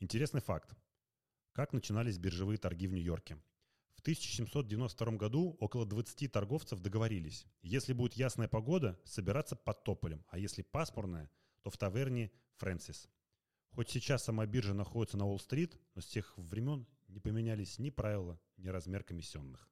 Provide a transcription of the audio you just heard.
Интересный факт. Как начинались биржевые торги в Нью-Йорке? В 1792 году около 20 торговцев договорились, если будет ясная погода, собираться под тополем, а если пасмурная, то в таверне «Фрэнсис». Хоть сейчас сама биржа находится на Уолл-стрит, но с тех времен не поменялись ни правила, ни размер комиссионных.